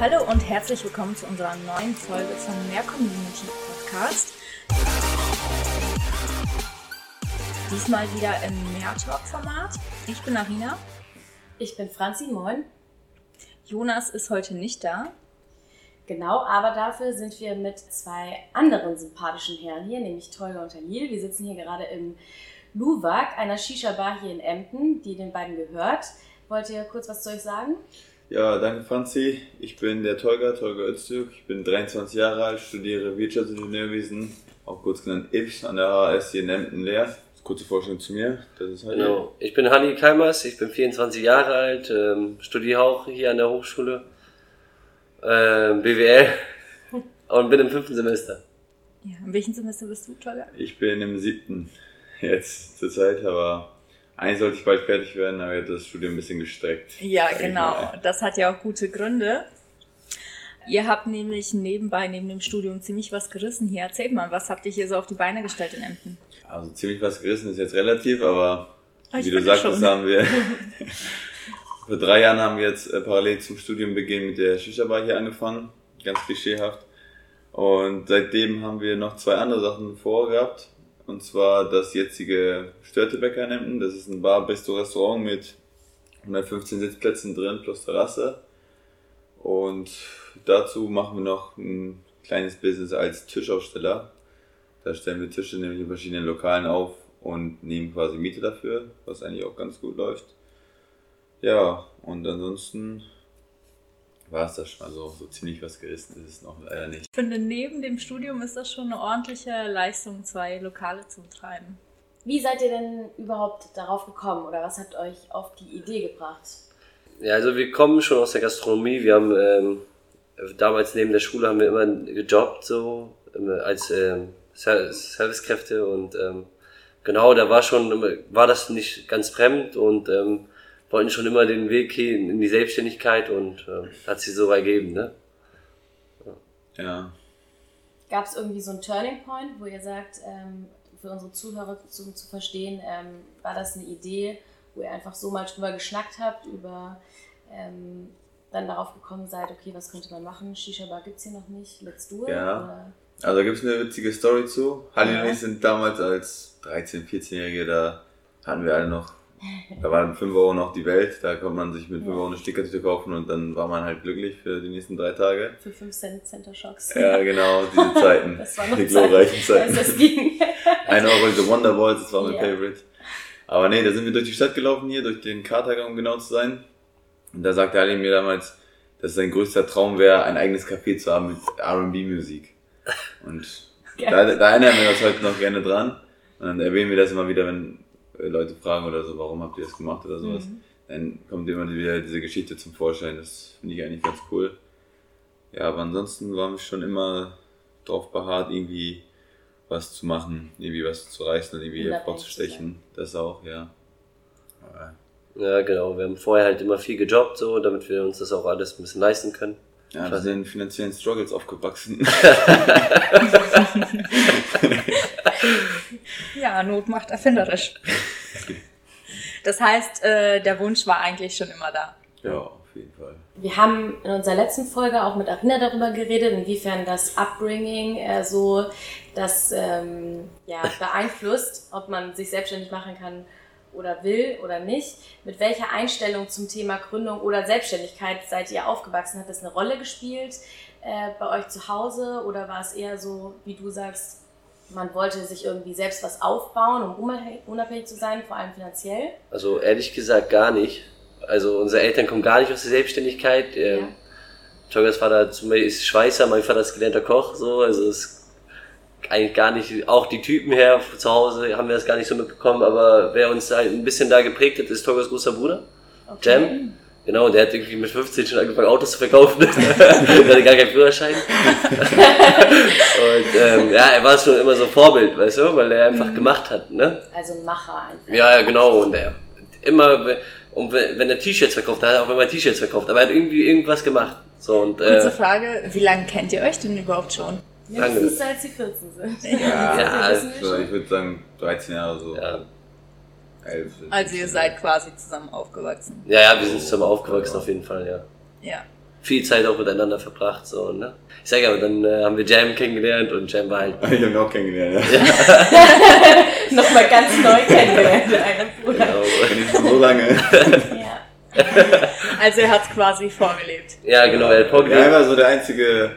Hallo und herzlich willkommen zu unserer neuen Folge vom Mehr Community Podcast. Diesmal wieder im Mehr Talk Format. Ich bin Arina. Ich bin Franzi, moin. Jonas ist heute nicht da. Genau, aber dafür sind wir mit zwei anderen sympathischen Herren hier, nämlich Tolga und Halil. Wir sitzen hier gerade im Luwak, einer Shisha-Bar hier in Emden, die den beiden gehört. Wollt ihr kurz was zu euch sagen? Ja, danke Franzi. Ich bin der Tolga, Tolga Öztürk. Ich bin 23 Jahre alt, studiere Wirtschaftsingenieurwesen, auch kurz genannt IPS an der HAS hier in Emden leer. Kurze Vorstellung zu mir. Das ist halt genau. Ich bin Hani Kalmers, ich bin 24 Jahre alt, ähm, studiere auch hier an der Hochschule äh, BWL und bin im fünften Semester. Ja, in welchem Semester bist du, Tolga? Ich bin im siebten jetzt zur Zeit, aber eigentlich sollte ich bald fertig werden, aber jetzt das Studium ein bisschen gestreckt. Ja, genau. Das hat ja auch gute Gründe. Ihr habt nämlich nebenbei, neben dem Studium, ziemlich was gerissen hier. Erzählt mal, was habt ihr hier so auf die Beine gestellt in Emden? Also ziemlich was gerissen ist jetzt relativ, aber ah, ich wie du sagtest, haben wir vor drei Jahren haben wir jetzt äh, parallel zum Studiumbeginn mit der Shisha-Bar hier angefangen, ganz klischeehaft. Und seitdem haben wir noch zwei andere Sachen vorgehabt. Und zwar das jetzige Störtebäcker in Emden. Das ist ein Bar-Besto-Restaurant mit 115 Sitzplätzen drin plus Terrasse. Und dazu machen wir noch ein kleines Business als Tischaufsteller. Da stellen wir Tische nämlich in verschiedenen Lokalen auf und nehmen quasi Miete dafür, was eigentlich auch ganz gut läuft. Ja, und ansonsten war es das schon. Also so ziemlich was gerissen ist es noch leider nicht. Ich finde, neben dem Studium ist das schon eine ordentliche Leistung, zwei Lokale zu betreiben. Wie seid ihr denn überhaupt darauf gekommen oder was hat euch auf die Idee gebracht? Ja, also wir kommen schon aus der Gastronomie. Wir haben ähm, damals neben der Schule haben wir immer gejobbt so ähm, als ähm, Servicekräfte und ähm, genau, da war schon war das nicht ganz fremd und ähm, wollten schon immer den Weg gehen in die Selbstständigkeit und äh, hat sich so ergeben, ne? Ja. ja. Gab es irgendwie so einen Turning Point, wo ihr sagt, ähm, für unsere Zuhörer zu, zu verstehen, ähm, war das eine Idee, wo ihr einfach so mal drüber geschnackt habt, über ähm, dann darauf gekommen seid, okay, was könnte man machen? Shisha-Bar gibt es hier noch nicht, let's do it? Ja. Oder? Also da gibt es eine witzige Story zu. Halli ja. und ich sind damals als 13-, 14-Jährige, da hatten wir alle noch da waren 5 Euro noch die Welt, da konnte man sich mit 5 Euro eine Stickertüte kaufen und dann war man halt glücklich für die nächsten drei Tage. Für 5 Cent Center Shocks. Ja, genau, diese Zeiten. das waren die glorreichen Zeiten. Das ging. 1 Euro diese Wonderballs, das war mein yeah. Favorite. Aber nee, da sind wir durch die Stadt gelaufen hier, durch den Karthager, um genau zu sein. Und da sagte Ali mir damals, dass sein größter Traum wäre, ein eigenes Café zu haben mit R&B-Musik. Und da, da erinnern wir uns heute noch gerne dran. Und dann erwähnen wir das immer wieder, wenn Leute fragen oder so, warum habt ihr das gemacht oder sowas, mhm. dann kommt immer wieder diese Geschichte zum Vorschein. Das finde ich eigentlich ganz cool. Ja, aber ansonsten waren wir schon immer drauf beharrt, irgendwie was zu machen, irgendwie was zu reißen und irgendwie hervorzustechen. Das auch, ja. Ja, genau. Wir haben vorher halt immer viel gejobbt, so, damit wir uns das auch alles ein bisschen leisten können. Ja, wir sind in finanziellen Struggles aufgewachsen. ja, Not macht erfinderisch. Das heißt, äh, der Wunsch war eigentlich schon immer da. Ja, auf jeden Fall. Wir haben in unserer letzten Folge auch mit Arina darüber geredet, inwiefern das Upbringing äh, so das ähm, ja, beeinflusst, ob man sich selbstständig machen kann oder will oder nicht. Mit welcher Einstellung zum Thema Gründung oder Selbstständigkeit seid ihr aufgewachsen? Hat das eine Rolle gespielt äh, bei euch zu Hause oder war es eher so, wie du sagst, man wollte sich irgendwie selbst was aufbauen, um unabhängig zu sein, vor allem finanziell? Also ehrlich gesagt gar nicht. Also unsere Eltern kommen gar nicht aus der Selbstständigkeit. Ähm, ja. Togas Vater ist Schweißer, mein Vater ist gelernter Koch, so, also es eigentlich gar nicht, auch die Typen her zu Hause haben wir das gar nicht so mitbekommen, aber wer uns halt ein bisschen da geprägt hat, ist Togas großer Bruder, okay. Jam. Genau, der hat irgendwie mit 15 schon angefangen, Autos zu verkaufen. der hatte gar keinen Führerschein. und ähm, ja, er war schon immer so Vorbild, weißt du, weil er einfach mhm. gemacht hat. Ne? Also ein Macher einfach. Ja, genau. Und er immer, und wenn er T-Shirts verkauft, dann hat er auch immer T-Shirts verkauft. Aber er hat irgendwie irgendwas gemacht. So, und, äh, Kurze Frage, wie lange kennt ihr euch denn überhaupt schon? Mindestens seit sie 14 sind. Ja, ja also, ich würde sagen 13 Jahre so. Ja. Elf. Also ihr seid quasi zusammen aufgewachsen. Ja, ja, wir sind zusammen aufgewachsen auf jeden Fall, ja. Ja. Viel Zeit auch miteinander verbracht, so, ne? Ich sag ja, dann äh, haben wir Jam kennengelernt und Jam war halt. Ich habe ihn auch kennengelernt, ja. Nochmal ganz neu kennengelernt mit einem Bruder. Genau. So lange. Ja. Also er hat es quasi vorgelebt. Ja, genau, er hat Paul Ja, er war so der einzige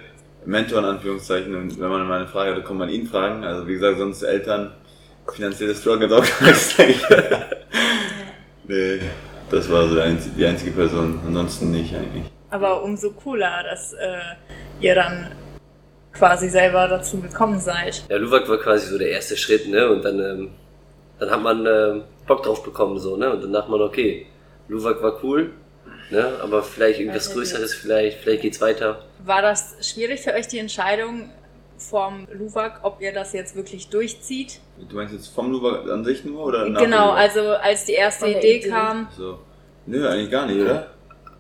Mentor in Anführungszeichen und wenn man mal eine Frage hat, dann kann man ihn fragen. Also wie gesagt, sonst Eltern, finanzielle Struggle nicht. nee, das war so die einzige, Person, ansonsten nicht eigentlich. Aber umso cooler, dass äh, ihr dann quasi selber dazu gekommen seid. Ja, Luwak war quasi so der erste Schritt, ne? Und dann, ähm, dann hat man ähm, Bock drauf bekommen, so, ne? Und dann dachte man, okay, Luwak war cool, ne? Aber vielleicht irgendwas Größeres, vielleicht, vielleicht geht's weiter. War das schwierig für euch die Entscheidung vom Luwak, ob ihr das jetzt wirklich durchzieht? Du meinst jetzt vom Luba an sich nur oder nach Genau, also als die erste Idee Idee. kam. So. Nö, eigentlich gar nicht, oder?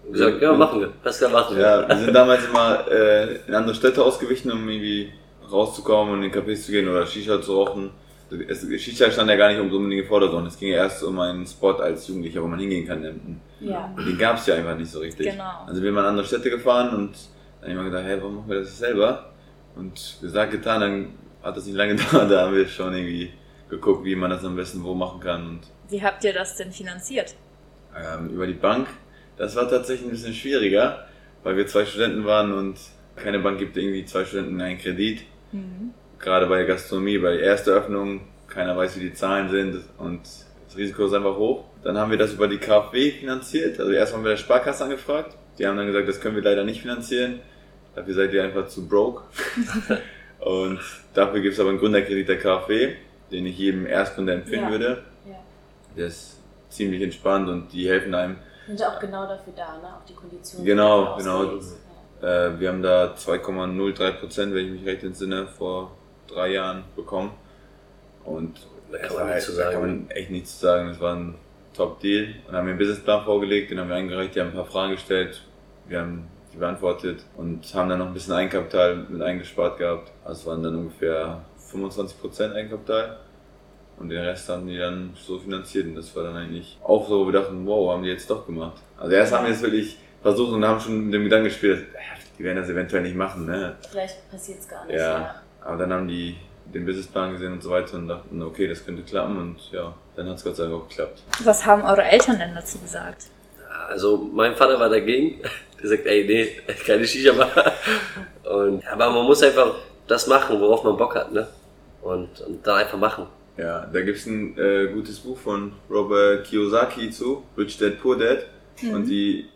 Und gesagt, ja, machen wir. Pascal, machen wir. Ja, wir sind damals immer äh, in andere Städte ausgewichen, um irgendwie rauszukommen und in Cafés zu gehen oder Shisha zu rauchen. Es, Shisha stand ja gar nicht unbedingt im Vordergrund. Es ging ja erst um einen Spot als Jugendlicher, wo man hingehen kann. Und Ja. den gab es ja einfach nicht so richtig. Genau. Also wir sind in andere Städte gefahren und dann haben wir gedacht, hey, warum machen wir das nicht selber? Und gesagt, getan, dann hat das nicht lange gedauert, da haben wir schon irgendwie geguckt, wie man das am besten wo machen kann. Und Wie habt ihr das denn finanziert? ähm, über die Bank. Das war tatsächlich ein bisschen schwieriger, weil wir zwei Studenten waren und keine Bank gibt irgendwie zwei Studenten einen Kredit. Gerade bei der Gastronomie, bei der ersten Öffnung, keiner weiß, wie die Zahlen sind und das Risiko ist einfach hoch. Dann haben wir das über die KfW finanziert. Also erst haben wir der Sparkasse angefragt. Die haben dann gesagt, das können wir leider nicht finanzieren. Dafür seid ihr einfach zu broke. und dafür gibt es aber einen Gründerkredit der KfW, den ich jedem Erstgründer empfehlen Ja. würde. ja. Der ist ziemlich entspannt und die helfen einem Sind ja auch genau dafür da, ne? Auch die Konditionen. Genau, genau. Äh, wir haben da 2,03 Prozent, wenn ich mich recht entsinne, vor drei Jahren bekommen. Und Da kann man zu da sagen. kann man echt nichts zu sagen. Es war ein Top-Deal. Und haben wir einen Businessplan vorgelegt, den haben wir eingereicht, die haben ein paar Fragen gestellt, wir haben beantwortet und haben dann noch ein bisschen Eigenkapital mit eingespart gehabt. Also es waren dann ungefähr 25 Prozent Eigenkapital. Und den Rest haben die dann so finanziert. Und das war dann eigentlich auch so, wo wir dachten, wow, haben die jetzt doch gemacht. Also erst haben wir es wirklich versucht und haben schon mit dem Gedanken gespielt, ja, die werden das eventuell nicht machen, ne? Vielleicht passiert es gar nicht. Ja. Aber dann haben die den Businessplan gesehen und so weiter und dachten, okay, das könnte klappen und ja, dann hat es Gott sei Dank auch geklappt. Was haben eure Eltern denn dazu gesagt? Also mein Vater war dagegen. Der sagt, ey, nee, keine Shisha Bar. Und, aber man muss einfach das machen, worauf man Bock hat, ne? Und, und dann einfach machen. Ja, da gibt's ein äh, gutes Buch von Robert Kiyosaki zu, Rich Dad Poor Dad. Und die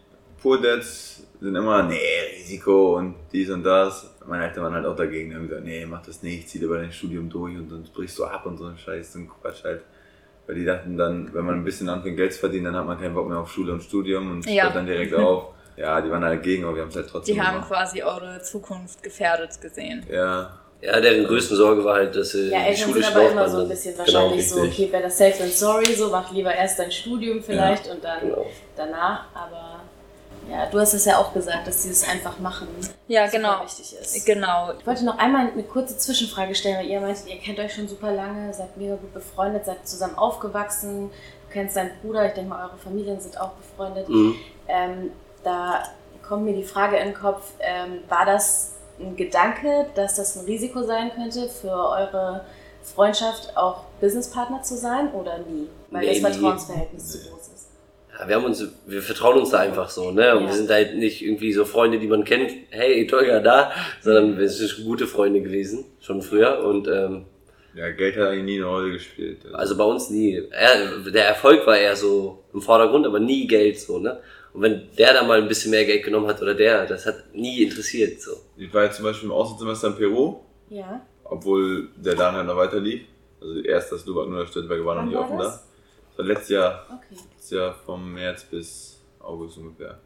Poor Dads sind immer, nee, Risiko und dies und das. Meine Eltern waren halt auch dagegen. Haben gesagt, nee, mach das nicht, zieh lieber dein Studium durch und dann brichst du ab und so ein Scheiß, so ein Quatsch halt. Weil die dachten dann, wenn man ein bisschen anfängt Geld zu verdienen, dann hat man keinen Bock mehr auf Schule und Studium und Ja. hört dann direkt auf. Ja, die waren halt dagegen, aber wir haben es halt trotzdem Die haben gemacht. quasi eure Zukunft gefährdet gesehen. Ja, Ja, deren größte Sorge war halt, dass sie Ja, Eltern sind aber immer so ein bisschen Genau, wahrscheinlich so, richtig. okay, better safe than sorry, so mach lieber erst dein Studium vielleicht und dann Genau. danach, aber ja, du hast es ja auch gesagt, dass sie es einfach machen. Ja, genau. wichtig ist. Genau. Ich wollte noch einmal eine kurze Zwischenfrage stellen, weil ihr meintet, ihr kennt euch schon super lange, seid mega gut befreundet, seid zusammen aufgewachsen, du kennst deinen Bruder, ich denke mal, eure Familien sind auch befreundet. Mhm. Ähm, da kommt mir die Frage in den Kopf, ähm, war das ein Gedanke, dass das ein Risiko sein könnte für eure Freundschaft auch Businesspartner zu sein oder nie? Weil Nee, das. Vertrauensverhältnis zu groß ist. Ja, wir haben uns, wir vertrauen uns da einfach so, ne? Und Ja. wir sind halt nicht irgendwie so Freunde, die man kennt, hey, Tolga da, sondern wir sind schon gute Freunde gewesen, schon früher. Und ähm, ja, Geld hat eigentlich nie eine Rolle gespielt. also bei uns nie. Er, der Erfolg war eher so im Vordergrund, aber nie Geld so, ne? Und wenn der da mal ein bisschen mehr Geld genommen hat oder der, das hat nie interessiert so. Ich war jetzt zum Beispiel im Auslandssemester in Peru, Ja. obwohl der halt noch weiter lief. Also erst das Luwak nur der Stadtwerke war noch war offen das? da. Das war letztes Jahr, Okay. letztes Jahr vom März bis August ungefähr.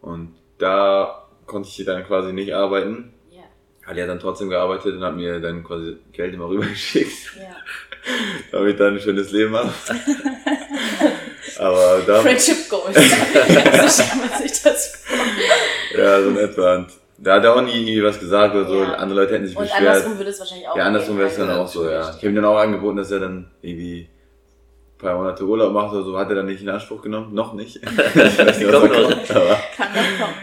Und da konnte ich dann quasi nicht arbeiten. Ja. Hat dann trotzdem gearbeitet und hat mir dann quasi Geld immer rübergeschickt, Ja. damit ich dann ein schönes Leben habe. Aber da, Friendship Goals. so man sich das vor. ja, so in etwa. Und da hat er auch nie irgendwie was gesagt oder so. Ja. Andere Leute hätten sich Und beschwert. andersrum würde es wahrscheinlich auch Ja, andersrum wäre es dann auch so, ja. Ich habe ihm dann auch angeboten, dass er dann irgendwie paar Monate Urlaub macht oder so, hat er dann nicht in Anspruch genommen. Noch nicht. ich weiß nicht, was da kommt, aber Kann noch kommen,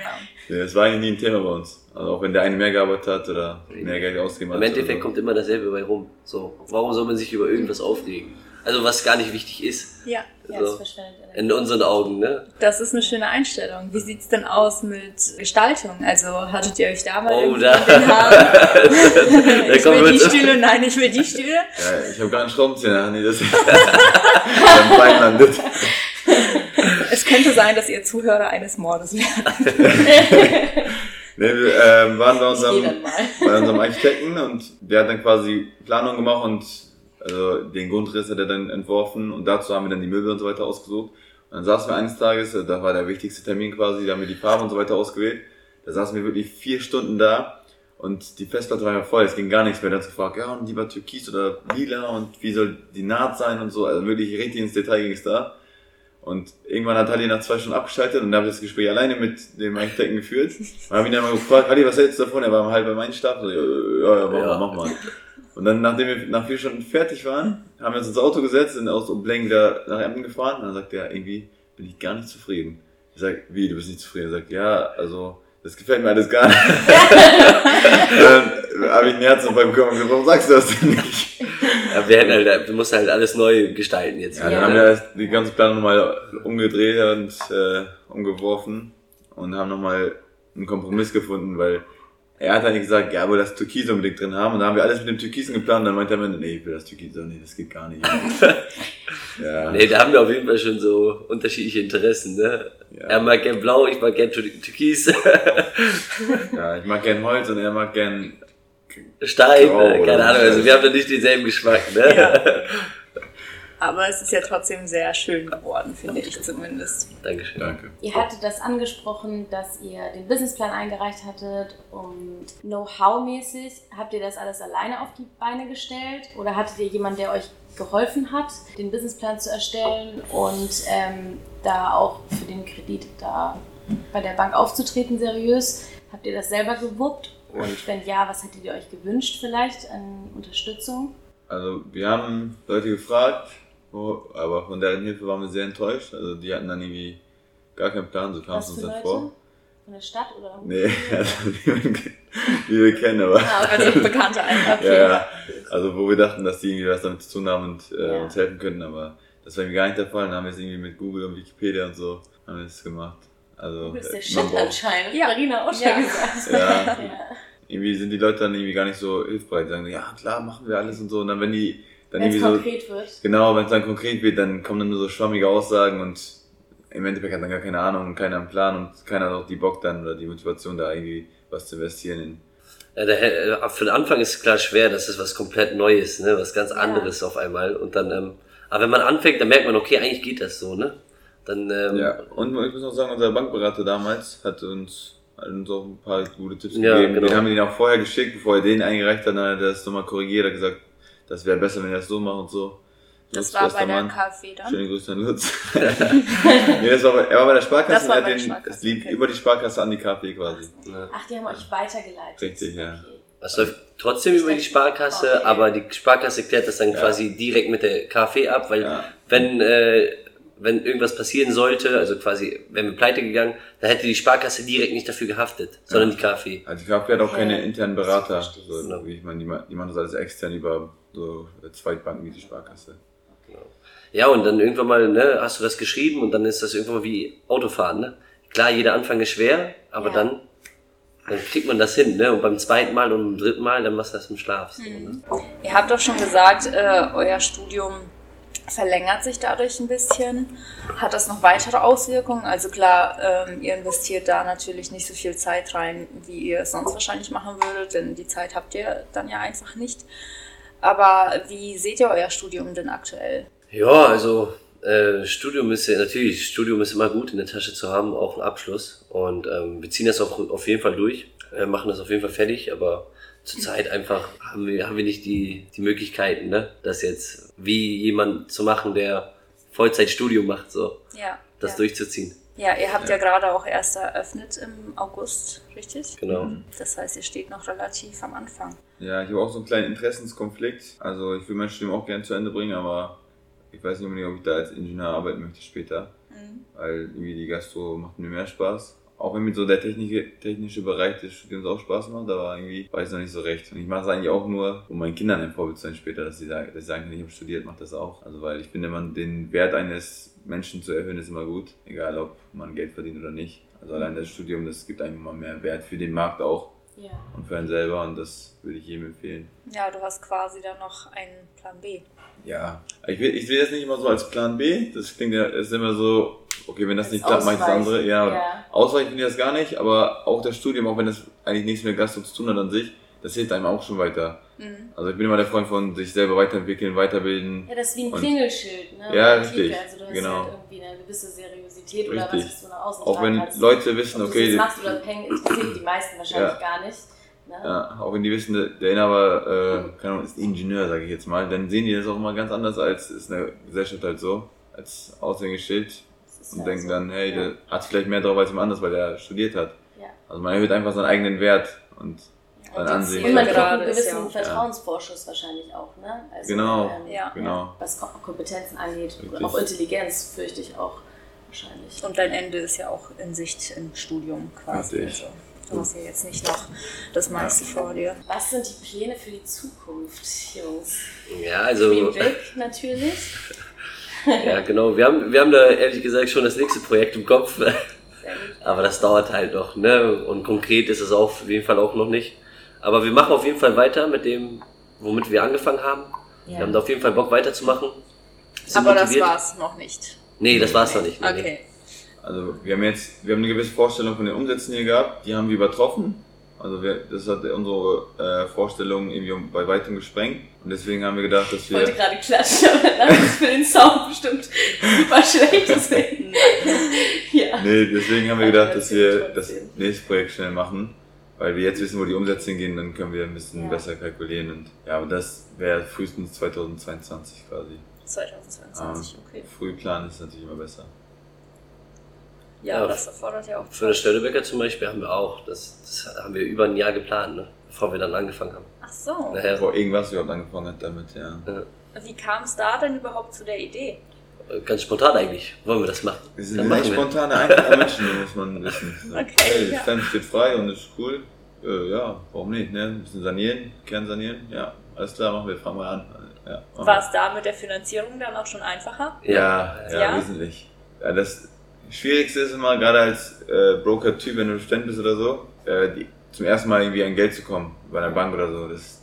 ja. ja, das war eigentlich nie ein Thema bei uns. Also auch wenn der eine mehr gearbeitet hat oder mehr Geld ausgegeben hat. Im Endeffekt so. kommt immer dasselbe bei rum. So, warum soll man sich über irgendwas aufregen? Also was gar nicht wichtig ist. Ja, Ja, So. das. In unseren Augen, ne? das ist eine schöne Einstellung. Wie sieht's denn aus mit Gestaltung? Also hattet ihr euch da mal Oh, da. den Haaren? ich will die. Stühle, nein, ich will die Stühle. Ja, ich habe gar einen Schraubenzieher, nee, das beim Bein landet. Es könnte sein, dass ihr Zuhörer eines Mordes werdet. Nee, wir ähm, waren bei unserem, bei unserem Architekten und der hat dann quasi Planung gemacht und also den Grundriss hat er dann entworfen und dazu haben wir dann die Möbel und so weiter ausgesucht. Und dann saßen wir eines Tages, äh, da war der wichtigste Termin quasi, da haben wir die Farbe und so weiter ausgewählt. Da saßen wir wirklich vier Stunden da und die Festplatte war ja voll, es ging gar nichts mehr. Da hat gefragt, ja, und lieber Türkis oder lila und wie soll die Naht sein und so. Also wirklich richtig ins Detail ging es da. Und irgendwann hat Halli nach zwei Stunden abgeschaltet und dann habe ich das Gespräch alleine mit dem Architekten geführt. Und habe ihn dann mal gefragt, Halli, was hältst du davon? Er war halb bei meinem Stab. So, ja, ja, ja, mach Ja. mal, mach mal. Und dann, nachdem wir nach vier Stunden fertig waren, haben wir uns ins Auto gesetzt, sind aus Obleng wieder nach Emden gefahren. Und dann sagt er, irgendwie bin ich gar nicht zufrieden. Ich sag, wie, du bist nicht zufrieden? Er sagt, ja, also, das gefällt mir alles gar nicht. dann habe ich einen Herzinfarkt bekommen und gesagt, warum sagst du das denn nicht? Ja, wir, hätten halt, wir mussten halt alles neu gestalten jetzt. Ja, Ja. dann haben wir die ganze Planung nochmal umgedreht und äh, umgeworfen und haben nochmal einen Kompromiss gefunden, weil er hat eigentlich gesagt, ja, aber das Türkis unbedingt drin haben. Und dann haben wir alles mit dem Türkisen geplant und dann meinte er mir, nee, ich will das Türkis, nee, das geht gar nicht. ja, Nee, da haben wir auf jeden Fall schon so unterschiedliche Interessen, ne? Ja. Er mag gern blau, ich mag gern Tür- Türkis, ja, ich mag gern Holz und er mag gern, Stein, Grau äh, keine Ahnung, also wir haben da nicht denselben Geschmack, ne? Ja. Aber es ist ja trotzdem sehr schön geworden, finde ich zumindest. Dankeschön. danke. Ihr hattet das angesprochen, dass ihr den Businessplan eingereicht hattet und Know-how-mäßig habt ihr das alles alleine auf die Beine gestellt oder hattet ihr jemanden, der euch geholfen hat, den Businessplan zu erstellen und ähm, da auch für den Kredit da bei der Bank aufzutreten seriös? Habt ihr das selber gewuppt? Und wenn ja, was hättet ihr euch gewünscht vielleicht an Unterstützung? Also, wir haben Leute gefragt, aber von deren Hilfe waren wir sehr enttäuscht. Also, die hatten dann irgendwie gar keinen Plan, so kam es uns dann vor. Von der Stadt oder? Nee, also, die, die wir kennen, aber. Ah, okay. Also bekannte einfach. Ja, ja. Also wo wir dachten, dass die irgendwie was damit zu tun haben und äh, Ja. uns helfen könnten, aber das war irgendwie gar nicht der Fall. Dann haben wir es irgendwie mit Google und Wikipedia und so haben wir es gemacht. Also Du bist der äh, Shit braucht- anscheinend. Ja. Marina auch schon Ja. gesagt. Ja, Ja. irgendwie sind die Leute dann irgendwie gar nicht so hilfsbereit. Die sagen, ja klar, machen wir alles und so. Und dann wenn die dann Wenn es irgendwie so, konkret wird. genau, wenn es dann konkret wird, dann kommen dann nur so schwammige Aussagen und im Endeffekt hat dann gar keine Ahnung und keiner einen Plan und keiner hat auch die Bock dann oder die Motivation da irgendwie was zu investieren in. Ja, der, äh, für den Anfang ist es klar schwer, dass es was komplett Neues, ne? was ganz Ja. anderes auf einmal. Und dann, ähm, aber wenn man anfängt, dann merkt man, okay, eigentlich geht das so, ne? Dann, ähm, Ja, und ich muss noch sagen, unser Bankberater damals hat uns, hat uns auch ein paar gute Tipps Ja, gegeben. genau. Den haben wir den auch vorher geschickt, bevor er den eingereicht hat, dann hat er das nochmal korrigiert, hat gesagt, das wäre besser, wenn er das so macht und so. Das Lutz, war bei der Mann. KfW dann. Schöne Grüße an Lutz. nee, das war bei, er war bei der Sparkasse Das und war er bei hat der den, Sparkasse, es lief okay. über die Sparkasse an die KfW quasi. Ach, die haben euch weitergeleitet. Richtig, ja. Okay. Das läuft trotzdem über die Sparkasse, Okay. aber die Sparkasse klärt das dann Ja. quasi direkt mit der KfW ab, weil Ja. wenn, äh, wenn irgendwas passieren sollte, also quasi, wenn wir pleite gegangen, dann hätte die Sparkasse direkt nicht dafür gehaftet, sondern die KfW. Also die KfW hat auch keine internen Berater. So, wie ich meine, die, die machen das alles extern über so Zweitbanken wie die Sparkasse. Ja, und dann irgendwann mal, ne, hast du das geschrieben und dann ist das irgendwann mal wie Autofahren, ne? Klar, jeder Anfang ist schwer, aber Ja. dann, dann kriegt man das hin, ne? Und beim zweiten Mal und beim dritten Mal, dann machst du das im Schlaf. So, ne? Ihr habt doch schon gesagt, äh, euer Studium verlängert sich dadurch ein bisschen. Hat das noch weitere Auswirkungen? Also klar, ähm, ihr investiert da natürlich nicht so viel Zeit rein, wie ihr es sonst wahrscheinlich machen würdet, denn die Zeit habt ihr dann ja einfach nicht. Aber wie seht ihr euer Studium denn aktuell? Ja, also äh, Studium ist ja natürlich, Studium ist immer gut in der Tasche zu haben, auch ein Abschluss. Und ähm, wir ziehen das auch auf jeden Fall durch, äh, machen das auf jeden Fall fertig, aber zurzeit einfach haben wir, haben wir nicht die, die Möglichkeiten, ne? das jetzt wie jemand zu machen, der Vollzeitstudium macht, so Ja, das ja. durchzuziehen. ja ihr habt ja. gerade auch erst eröffnet im August, richtig? Genau. Das heißt, ihr steht noch relativ am Anfang. Ja, ich habe auch so einen kleinen Interessenskonflikt. Also ich will mein Studium auch gerne zu Ende bringen, aber ich weiß nicht unbedingt, ob ich da als Ingenieur arbeiten möchte später. Mhm. Weil irgendwie die Gastro macht mir mehr Spaß. Auch wenn mir so der technische, technische Bereich des Studiums auch Spaß macht, aber irgendwie weiß ich noch nicht so recht. Und ich mache es eigentlich auch nur, um meinen Kindern ein Vorbild zu sein später, dass sie sagen, dass sie sagen ich habe studiert, mache das auch. Also weil ich finde, man den Wert eines Menschen zu erhöhen ist immer gut, egal ob man Geld verdient oder nicht. Also allein das Studium, das gibt einem immer mehr Wert für den Markt auch ja. und für einen selber und das würde ich jedem empfehlen. Ja, du hast quasi dann noch einen Plan B. Ja, ich, will, ich sehe das nicht immer so als Plan B. Das klingt ja, ist immer so, okay, wenn das, das nicht klappt, mache ich das andere. Ja, ja. ausweichen finde ich das gar nicht, aber auch das Studium, auch wenn das eigentlich nichts mit Gastro zu tun hat an sich, das hilft einem auch schon weiter. Mhm. Also ich bin immer der Freund von sich selber weiterentwickeln, weiterbilden. Ja, das ist wie ein Klingelschild, ne? Ja, richtig. Also du hast genau. halt irgendwie eine gewisse Seriosität richtig. oder was, du nach außen Auch wenn kannst. Leute wissen, Ob okay. Das machst du das hängen, interessiert die meisten wahrscheinlich ja. gar nicht. Ne? Ja, auch wenn die wissen, der Inhaber, äh, keine Ahnung, ist Ingenieur, sage ich jetzt mal, dann sehen die das auch immer ganz anders als ist in der Gesellschaft halt so, als Aushängeschild und ja denken so. dann, hey, ja. der hat vielleicht mehr drauf als jemand anders, weil der studiert hat. Ja. Also man erhöht einfach seinen eigenen Wert und sein Ansehen. Und man kriegt einen gewissen ja. Vertrauensvorschuss wahrscheinlich auch, ne? Also, genau, ähm, ja. genau. Was Kompetenzen angeht, Richtig. auch Intelligenz fürchte ich auch wahrscheinlich. Und dein Ende ist ja auch in Sicht im Studium quasi. Also, du hast ja jetzt nicht noch das meiste vor dir. Was sind die Pläne für die Zukunft, Jungs? Ja, also. Vic natürlich. Ja, genau. Wir haben, wir haben da ehrlich gesagt schon das nächste Projekt im Kopf. Aber das dauert halt noch, ne? Und konkret ist es auf jeden Fall auch noch nicht. Aber wir machen auf jeden Fall weiter mit dem, womit wir angefangen haben. Ja. Wir haben da auf jeden Fall Bock weiterzumachen. Aber motiviert. das war's noch nicht. Nee, das war's noch nicht. Nee, okay. Nee. Also wir haben jetzt, wir haben eine gewisse Vorstellung von den Umsätzen hier gehabt, die haben wir übertroffen. Also wir, das hat unsere äh, Vorstellung irgendwie bei weitem gesprengt. Und deswegen haben wir gedacht, dass wir. Ich wollte gerade klatschen, aber das ist für den Sound bestimmt super schlecht. Deswegen. ja. Nee, deswegen haben wir gedacht, dass wir das nächste Projekt schnell machen. Weil wir jetzt wissen, wo die Umsätze hingehen, dann können wir ein bisschen ja. besser kalkulieren. Und ja, aber das wäre frühestens 2022 quasi. 2022, ähm, okay. Frühplan ist natürlich immer besser. Ja, ja das erfordert ja auch. Für das Störtebecker zum Beispiel haben wir auch, das, das, haben wir über ein Jahr geplant, ne? bevor wir dann angefangen haben. Ach so. Nachher, bevor irgendwas überhaupt angefangen hat damit, ja. ja. Wie kam es da denn überhaupt zu der Idee? Ganz spontan eigentlich. Wollen wir das machen? Wir sind echt spontane, einfache Menschen, muss man wissen. Okay, hey, das ja. steht frei und ist cool. Äh, ja, warum nicht? Ne? Ein bisschen sanieren, Kern sanieren. Ja, alles klar, machen wir, fangen wir an. Ja, War es da mit der Finanzierung dann auch schon einfacher? Ja, ja, ja? wesentlich. Ja, das Schwierigste ist immer, gerade als äh, Broker-Typ, wenn du Student bist oder so, äh, die, zum ersten Mal irgendwie an Geld zu kommen, bei einer Bank oder so, das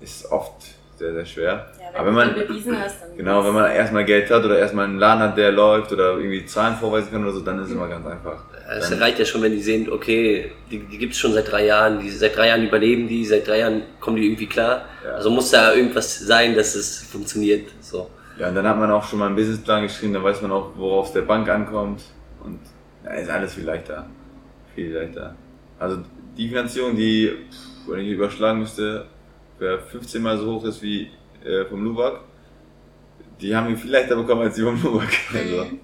ist oft sehr, sehr schwer. Ja, wenn Aber wenn man bewiesen hast, dann genau, wenn man erstmal Geld hat oder erstmal einen Laden hat, der läuft oder irgendwie Zahlen vorweisen kann oder so, dann ist es immer ganz einfach. Es reicht ja schon, wenn die sehen, okay, die, die gibt es schon seit drei Jahren, die, seit drei Jahren überleben die, seit drei Jahren kommen die irgendwie klar. Ja. Also muss da irgendwas sein, dass es funktioniert. So. Ja, und dann hat man auch schon mal einen Businessplan geschrieben, dann weiß man auch, worauf es der Bank ankommt. Und ja, ist alles viel leichter. Viel leichter. Also die Finanzierung, die, wenn ich überschlagen müsste, wer 15 Mal so hoch ist wie äh, vom Luwak, die haben ihn viel leichter bekommen als die vom Luwak. Also, mhm.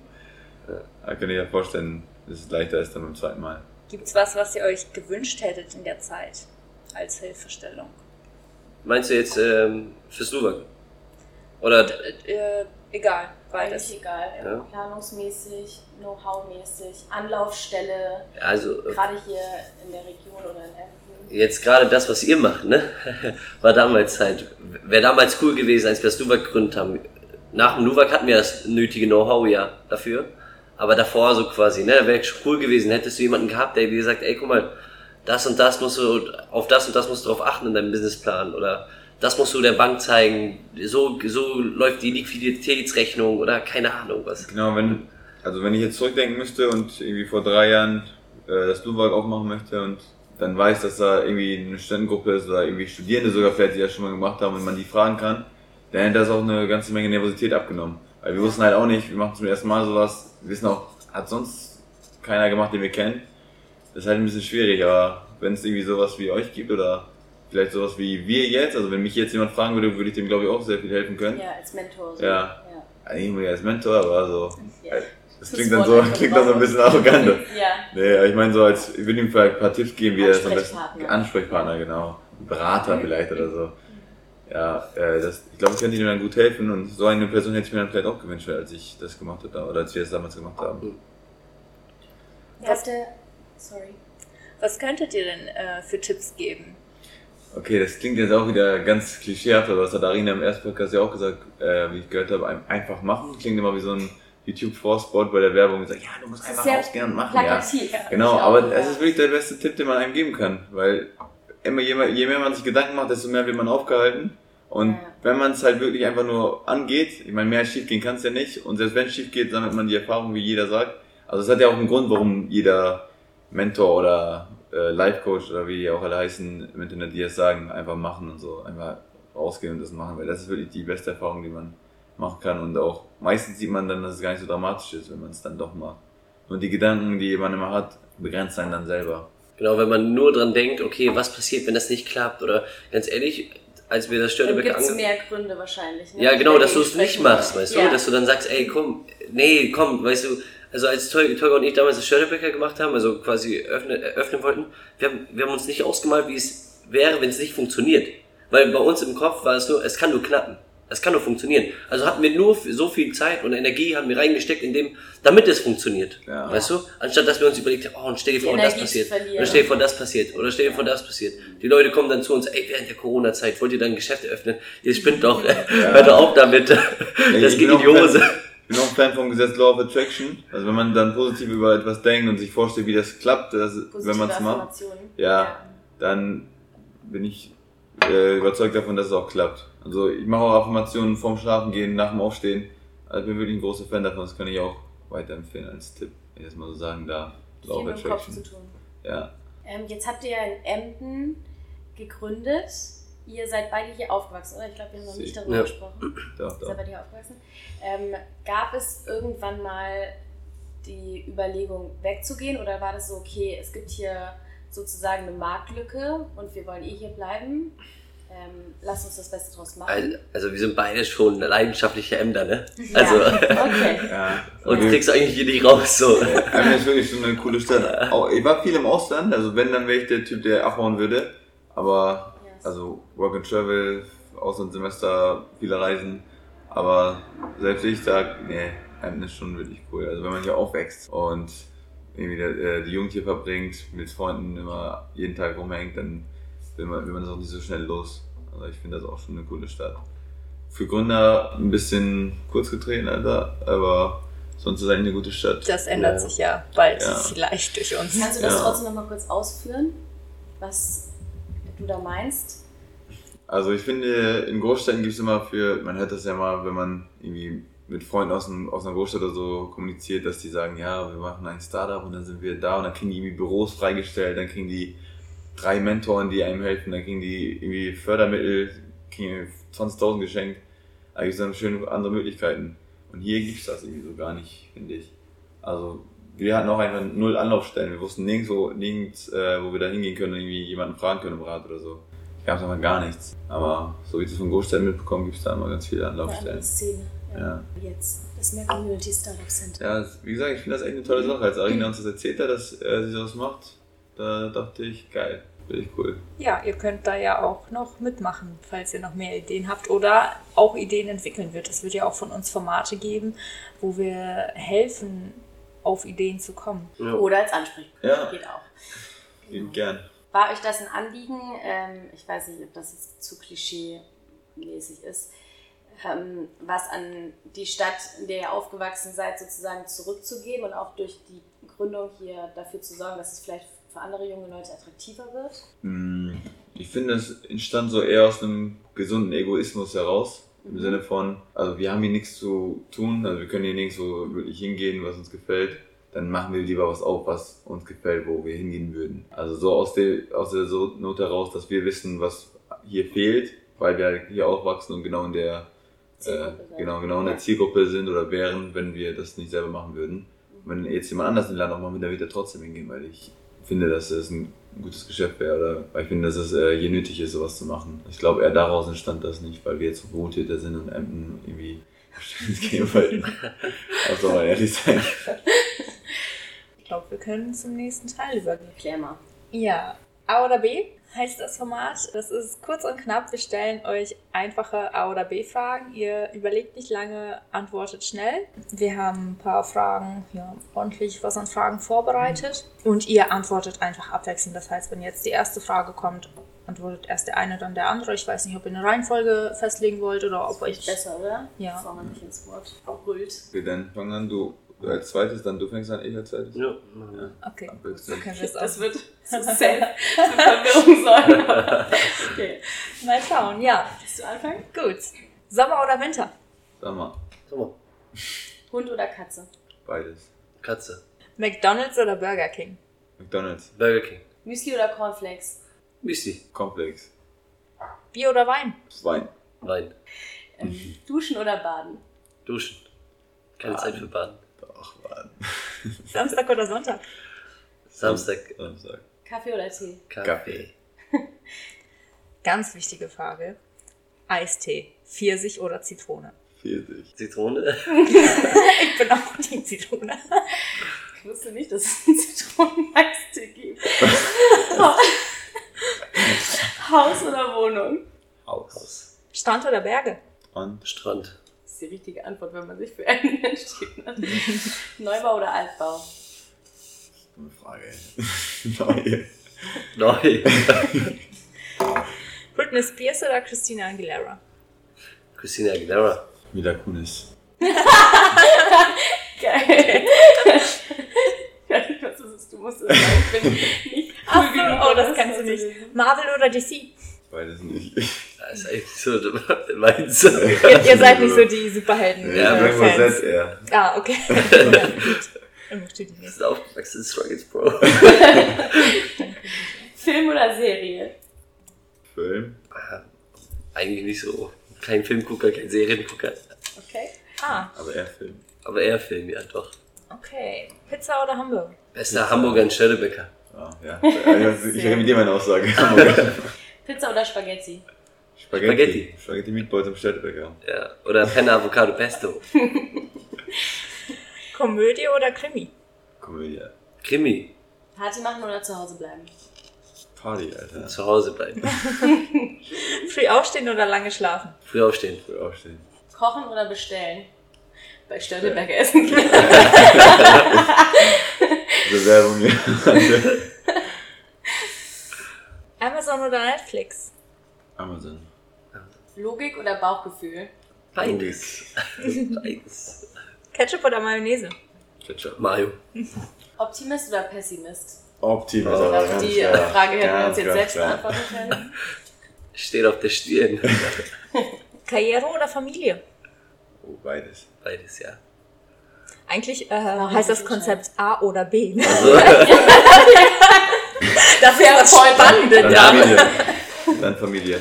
da könnt ihr ja vorstellen, dass es leichter ist dann beim zweiten Mal. Gibt es was, was ihr euch gewünscht hättet in der Zeit als Hilfestellung? Meinst du jetzt ähm, fürs Luwak? Oder? Äh, egal, beides. Eigentlich egal. Ja. Planungsmäßig, Know-how-mäßig, Anlaufstelle. Also, gerade hier in der Region oder in Emden jetzt gerade das, was ihr macht, ne? war damals halt, wäre damals cool gewesen, als wir das Nuvac gegründet haben. Nach dem Nuvac hatten wir das nötige Know-how ja dafür. Aber davor so quasi, ne, wäre cool gewesen, hättest du jemanden gehabt, der wie gesagt, ey, guck mal, das und das musst du, auf das und das musst du drauf achten in deinem Businessplan oder das musst du der Bank zeigen, so, so läuft die Liquiditätsrechnung oder keine Ahnung was. Genau, wenn, also wenn ich jetzt zurückdenken müsste und irgendwie vor drei Jahren äh, das Nuvac aufmachen möchte und dann weiß, dass da irgendwie eine Studentengruppe ist oder irgendwie Studierende sogar vielleicht, die das schon mal gemacht haben und man die fragen kann, dann hätte das auch eine ganze Menge Nervosität abgenommen. Weil wir wussten halt auch nicht, wir machen zum ersten Mal sowas, wir wissen auch, hat sonst keiner gemacht, den wir kennen. Das ist halt ein bisschen schwierig, aber wenn es irgendwie sowas wie euch gibt oder vielleicht sowas wie wir jetzt, also wenn mich jetzt jemand fragen würde, würde ich dem glaube ich auch sehr viel helfen können. Ja, als Mentor. So. Ja. ja. Eigentlich als Mentor, aber so. Ja. Das klingt dann so, klingt dann so ein bisschen arrogant. ja. Nee, ich meine so als, ich würde ihm vielleicht ein paar Tipps geben, wie er das am besten, Ansprechpartner, genau. Berater vielleicht oder so. ja, äh, das, ich glaube, ich könnte ihnen dann gut helfen und so eine Person hätte ich mir dann vielleicht auch gewünscht, als ich das gemacht habe oder als wir es damals gemacht haben. Was, sorry. Was könntet ihr denn äh, für Tipps geben? Okay, das klingt jetzt auch wieder ganz klischeehaft, aber das hat Arina im ersten Podcast ja auch gesagt, äh, wie ich gehört habe, einfach machen. Klingt immer wie so ein YouTube-Vorspot bei der Werbung sagt, ja, du musst einfach rausgehen und machen. Plakativ. Ja. Genau, aber es ist wirklich der beste Tipp, den man einem geben kann, weil immer je mehr, je mehr man sich Gedanken macht, desto mehr wird man aufgehalten. Und ja. wenn man es halt wirklich einfach nur angeht, ich meine, mehr schief gehen kann es ja nicht. Und selbst wenn es schief geht, sammelt man die Erfahrung, wie jeder sagt. Also es hat ja auch einen Grund, warum jeder Mentor oder äh, Life Coach oder wie die auch alle heißen im Internet, die es sagen, einfach machen und so, einfach rausgehen und das machen, weil das ist wirklich die beste Erfahrung, die man machen kann und auch meistens sieht man dann, dass es gar nicht so dramatisch ist, wenn man es dann doch macht. Und die Gedanken, die man immer hat, begrenzt einen dann selber. Genau, wenn man nur dran denkt, okay, was passiert, wenn das nicht klappt oder ganz ehrlich, als wir das Störtebeck angefangen haben. mehr Gründe wahrscheinlich. Ne? Ja, genau, dass du es nicht machst, weißt ja. du, dass du dann sagst, ey, komm, nee, komm, weißt du, also als Tolga und ich damals das Störtebecker gemacht haben, also quasi öffnen, öffnen wollten, wir haben, wir haben uns nicht ausgemalt, wie es wäre, wenn es nicht funktioniert. Weil bei uns im Kopf war es nur, es kann nur knappen. Es kann nur funktionieren. Also hatten wir nur so viel Zeit und Energie haben wir reingesteckt, in dem, damit es funktioniert. Ja. Weißt du? Anstatt dass wir uns überlegt haben, oh, und stell dir vor, das passiert. Oder stell dir vor, das passiert. Oder stell dir vor, das passiert. Die Leute kommen dann zu uns, ey, während der Corona-Zeit wollt ihr dann Geschäfte öffnen? Ihr spinnt doch, ja. hört doch auf damit. das geht in die Hose. Ich bin auch ein Fan vom Gesetz Law of Attraction. Also wenn man dann positiv über etwas denkt und sich vorstellt, wie das klappt, dass, wenn man es macht, ja, ja, dann bin ich äh, überzeugt davon, dass es auch klappt. Also ich mache auch Affirmationen vorm Schlafen gehen, nach dem Aufstehen. Also ich bin wirklich ein großer Fan davon, das kann ich auch weiterempfehlen als Tipp, wenn ich das mal so sagen darf. Kopf zu tun. Ja. Ähm, jetzt habt ihr ja in Emden gegründet. Ihr seid beide hier aufgewachsen, oder? Ich glaube, wir haben noch nicht darüber ja. gesprochen. Doch, doch. Ihr seid beide hier aufgewachsen. Ähm, gab es irgendwann mal die Überlegung wegzugehen oder war das so, okay, es gibt hier sozusagen eine Marktlücke und wir wollen eh hier bleiben? Ähm, lass uns das Beste draus machen. Also, also wir sind beide schon leidenschaftliche Ämter, ne? Ja, also, okay. ja. Und kriegst eigentlich hier nicht raus, so. Emden ist wirklich schon eine coole Stadt. Ich war viel im Ausland, also wenn, dann wäre ich der Typ, der abhauen würde. Aber. Also Work and Travel, Auslandssemester, viele Reisen. Aber selbst ich sag, nee, Emden ist schon wirklich cool. Also wenn man hier aufwächst und irgendwie der, äh, die Jugend hier verbringt, mit Freunden immer jeden Tag rumhängt, dann will man, will man das auch nicht so schnell los. Also ich finde das auch schon eine coole Stadt. Für Gründer ein bisschen kurz getreten, Alter, aber sonst ist es eigentlich eine gute Stadt. Das ändert ja. sich ja bald ja. vielleicht durch uns. Kannst du das ja. trotzdem nochmal kurz ausführen, was du da meinst? Also ich finde, in Großstädten gibt es immer für, man hört das ja mal, wenn man irgendwie mit Freunden aus, einem, aus einer Großstadt oder so kommuniziert, dass die sagen, ja, wir machen ein Startup und dann sind wir da und dann kriegen die irgendwie Büros freigestellt, dann kriegen die drei Mentoren, die einem helfen, dann kriegen die irgendwie Fördermittel, kriegen 20.000 geschenkt. Da gibt es dann schöne andere Möglichkeiten. Und hier gibt es das irgendwie so gar nicht, finde ich. Also wir hatten auch einfach null Anlaufstellen. Wir wussten nirgendwo, nirgends, äh, wo wir da hingehen können, irgendwie jemanden fragen können im Rat oder so. Gab es einfach gar nichts. Aber so wie ich das von Großstädten mitbekomme, gibt es da immer ganz viele Anlaufstellen. Eine Szene. Ja. ja. Jetzt das mehr Community Startup Center. Ja, wie gesagt, ich finde das echt eine tolle Sache. Als Arina uns das erzählt hat, dass äh, sie sowas macht, da dachte ich, geil. Finde ich cool. Ja, ihr könnt da ja auch noch mitmachen, falls ihr noch mehr Ideen habt oder auch Ideen entwickeln wird. Es wird ja auch von uns Formate geben, wo wir helfen, auf Ideen zu kommen. Ja. Oder als Ansprechpartner. Ja. Geht auch. Lieben gern. War euch das ein Anliegen? Ähm, ich weiß nicht, ob das jetzt zu klischee-mäßig ist. Ähm, was an die Stadt, in der ihr aufgewachsen seid, sozusagen zurückzugeben und auch durch die Gründung hier dafür zu sorgen, dass es vielleicht für andere junge Leute attraktiver wird? Mm, ich finde, es entstand so eher aus einem gesunden Egoismus heraus. Im. Sinne von, also wir haben hier nichts zu tun, also wir können hier nirgends so wirklich hingehen, was uns gefällt. Dann machen wir lieber was auf, was uns gefällt, wo wir hingehen würden. Also so aus der, aus der Not heraus, dass wir wissen, was hier fehlt, weil wir halt hier aufwachsen und genau in der äh, genau, genau in der Zielgruppe sind oder wären, wenn wir das nicht selber machen würden. Wenn jetzt jemand anders in den Land auch machen würde, dann wird er trotzdem hingehen, weil ich finde, dass es ein gutes Geschäft wäre oder weil ich finde, dass es äh, hier nötig ist, sowas zu machen. Ich glaube, eher daraus entstand das nicht, weil wir jetzt Wohltäter sind und Emden irgendwie gehen wollten. Aber soll man ehrlich sein. Ich glaube, wir können zum nächsten Teil übergehen. Klär mal. Ja, A oder B heißt das Format. Das ist kurz und knapp. Wir stellen euch einfache A oder B Fragen. Ihr überlegt nicht lange, antwortet schnell. Wir haben ein paar Fragen, ja, ordentlich was an Fragen vorbereitet. Und ihr antwortet einfach abwechselnd. Das heißt, wenn jetzt die erste Frage kommt, antwortet erst der eine, dann der andere. Ich weiß nicht, ob ihr eine Reihenfolge festlegen wollt oder ob euch. Besser, oder? Ja. Bevor man sich ins Wort brüllt. Okay, dann fang an, du als zweites, dann du fängst an, ich als zweites. Ja. Okay, so können wir es Das wird safe für Verwirrung sorgen. Okay. Mal schauen, ja. Willst du anfangen? Gut. Sommer oder Winter? Sag mal, So, Hund oder Katze? beides. Katze. McDonalds oder Burger King? McDonalds, Burger King. Müsli oder Cornflakes? Müsli. Komplex, Bier oder Wein? Wein, Wein. Ähm, duschen oder baden? Duschen. Keine Zeit für Baden. Ach, Wein. Samstag oder Sonntag? Samstag. Samstag. Kaffee oder Tee? Kaffee. Ganz wichtige Frage. Eistee, Pfirsich oder Zitrone? Pfirsich. Zitrone. Ich bin auch die Zitrone. Ich wusste nicht, dass es einen Zitroneneistee gibt. Haus oder Wohnung? Haus. Strand oder Berge? Und Strand. Die richtige Antwort, wenn man sich für einen entschieden hat. Neubau oder Altbau? dumme Frage. ey. Neue. Neu. Britney Spears oder Christina Aguilera? Christina Aguilera. Wieder Kunis. Geil. Ich weiß nicht, was das ist. Du musst es sagen. Ich bin nicht cool so, oh, das kannst du nicht. Marvel oder DC? Beides nicht. Das ist eigentlich so meins. Ihr, ihr seid nicht so die Superhelden. Ja, äh, Fans. Z eher. Ah, okay. ja, gut. Dann steht die Das nicht. ist aufgewachsen in Struggles, Bro. Film oder Serie? Film. Eigentlich nicht so. Kein Filmgucker, kein Seriengucker. Okay. Ah, Aber eher Film. Aber eher Film, ja doch. okay. Pizza oder Hamburger? Bester Hamburger und Störtebäcker. Ah, ja. Also, ich revidiere meine Aussage. Pizza oder Spaghetti? Spaghetti. Spaghetti. Spaghetti Meatballs im Städtebäcker. Ja. Oder Penna Avocado Pesto. Komödie oder Krimi? Komödie. Krimi. Party machen oder zu Hause bleiben? Party, Alter. Zu Hause bleiben. Früh aufstehen oder lange schlafen? Früh aufstehen. Früh aufstehen. Kochen oder bestellen? Bei Störteberger essen. Bewerbung. Amazon oder Netflix? Amazon. Logik oder Bauchgefühl? Beides. Beides. Ketchup oder Mayonnaise? Ketchup. Mayo. Optimist oder Pessimist? Optimus. Oh, ganz die klar. Frage hätten wir uns jetzt selbst beantworten können. Steht auf der Stirn. Karriere oder Familie? Oh, beides. Beides, ja. Eigentlich äh, heißt das Konzept A oder B. Also, Das wäre das Spannende Dann da. Familie. Dann Familie.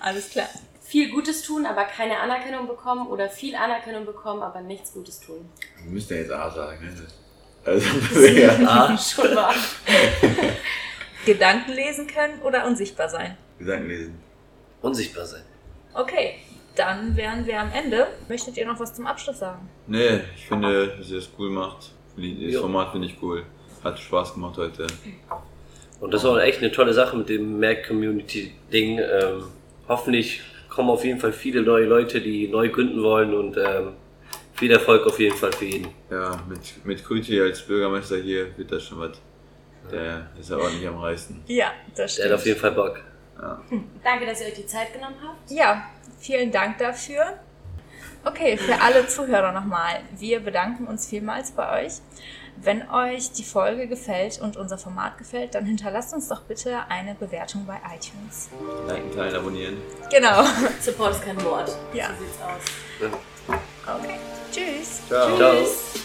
Alles klar. Viel Gutes tun, aber keine Anerkennung bekommen oder viel Anerkennung bekommen, aber nichts Gutes tun. Wir müssen ja jetzt A sagen. ne? Also, ja. ah, Schon wahr. Gedanken lesen können oder unsichtbar sein? Gedanken lesen. unsichtbar sein. Okay, dann wären wir am Ende. Möchtet ihr noch was zum Abschluss sagen? Nee, ich finde, dass ihr das cool macht. Das Jo. Format finde ich cool. Hat Spaß gemacht heute. Und das war echt eine tolle Sache mit dem Mac Community Ding. Ähm, hoffentlich kommen auf jeden Fall viele neue Leute, die neu gründen wollen und ähm, viel Erfolg auf jeden Fall für jeden. Ja, mit, mit Kuti als Bürgermeister hier wird das schon was. Der ist ja ordentlich am reißen. Ja, das Der hat auf jeden Fall Bock. Ja. Danke, dass ihr euch die Zeit genommen habt. Ja, vielen Dank dafür. Okay, für alle Zuhörer nochmal. Wir bedanken uns vielmals bei euch. Wenn euch die Folge gefällt und unser Format gefällt, dann hinterlasst uns doch bitte eine Bewertung bei iTunes. Liken, teilen, abonnieren. Genau. Support ist kein Wort. Ja. So sieht's aus. Okay. Tschüss. Ciao. Ciao. Tschüss.